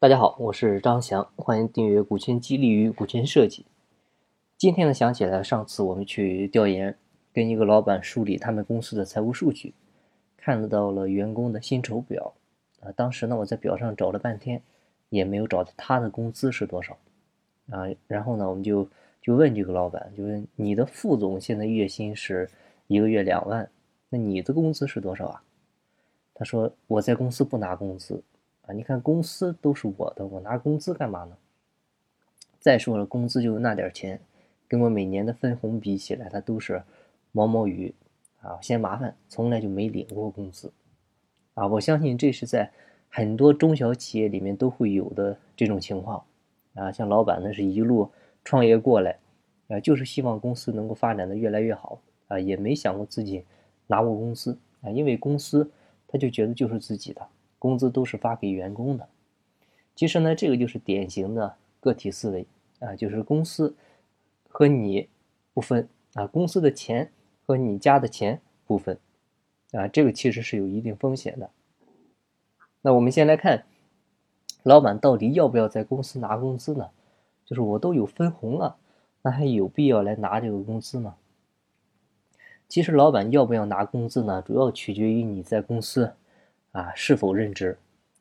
大家好，我是张翔，欢迎订阅《股权激励与股权设计》。今天呢，想起来上次我们去调研，跟一个老板梳理他们公司的财务数据，看到了员工的薪酬表啊。当时呢，我在表上找了半天，也没有找到他的工资是多少啊。然后呢，我们就就问这个老板，就问你的副总现在月薪是一个月两万，那你的工资是多少啊？他说我在公司不拿工资。你看，公司都是我的，我拿工资干嘛呢？再说了，工资就那点钱，跟我每年的分红比起来，它都是毛毛雨啊，嫌麻烦，从来就没领过工资啊。我相信这是在很多中小企业里面都会有的这种情况啊。像老板呢，是一路创业过来啊，就是希望公司能够发展的越来越好啊，也没想过自己拿过工资啊，因为公司他就觉得就是自己的。工资都是发给员工的，其实呢，这个就是典型的个体思维啊，就是公司和你不分啊，公司的钱和你家的钱不分啊，这个其实是有一定风险的。那我们先来看，老板到底要不要在公司拿工资呢？就是我都有分红了，那还有必要来拿这个工资吗？其实老板要不要拿工资呢，主要取决于你在公司。啊，是否任职？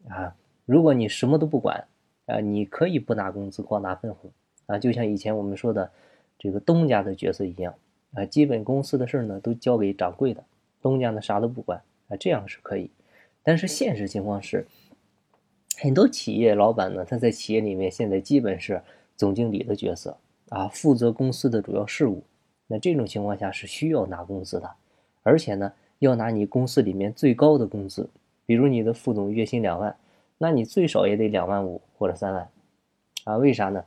啊，如果你什么都不管，啊，你可以不拿工资，光拿分红，啊，就像以前我们说的这个东家的角色一样，啊，基本公司的事儿呢都交给掌柜的，东家呢啥都不管，啊，这样是可以。但是现实情况是，很多企业老板呢，他在企业里面现在基本是总经理的角色，啊，负责公司的主要事务。那这种情况下是需要拿工资的，而且呢，要拿你公司里面最高的工资。比如你的副总月薪两万，那你最少也得两万五或者三万，啊，为啥呢？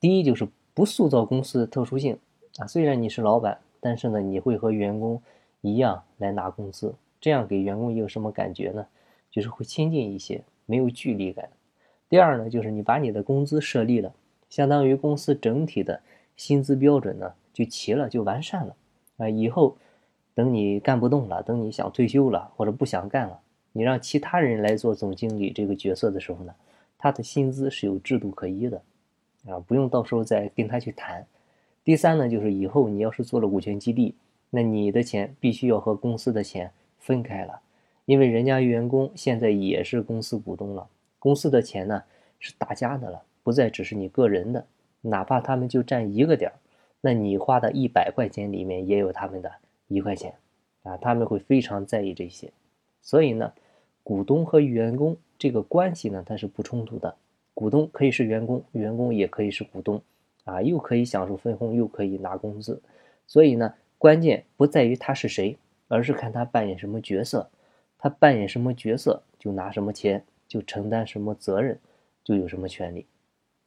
第一就是不塑造公司的特殊性啊，虽然你是老板，但是呢，你会和员工一样来拿工资，这样给员工一个什么感觉呢？就是会亲近一些，没有距离感。第二呢，就是你把你的工资设立了，相当于公司整体的薪资标准呢就齐了，就完善了啊，以后。等你干不动了，等你想退休了或者不想干了，你让其他人来做总经理这个角色的时候呢，他的薪资是有制度可依的，啊，不用到时候再跟他去谈。第三呢，就是以后你要是做了股权激励，那你的钱必须要和公司的钱分开了，因为人家员工现在也是公司股东了，公司的钱呢是大家的了，不再只是你个人的，哪怕他们就占一个点儿，那你花的一百块钱里面也有他们的。一块钱，啊，他们会非常在意这些，所以呢，股东和员工这个关系呢，它是不冲突的。股东可以是员工，员工也可以是股东，啊，又可以享受分红，又可以拿工资。所以呢，关键不在于他是谁，而是看他扮演什么角色。他扮演什么角色，就拿什么钱，就承担什么责任，就有什么权利。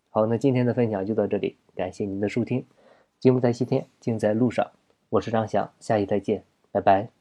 好，那今天的分享就到这里，感谢您的收听。金不在西天，静在路上。我是张翔，下期再见，拜拜。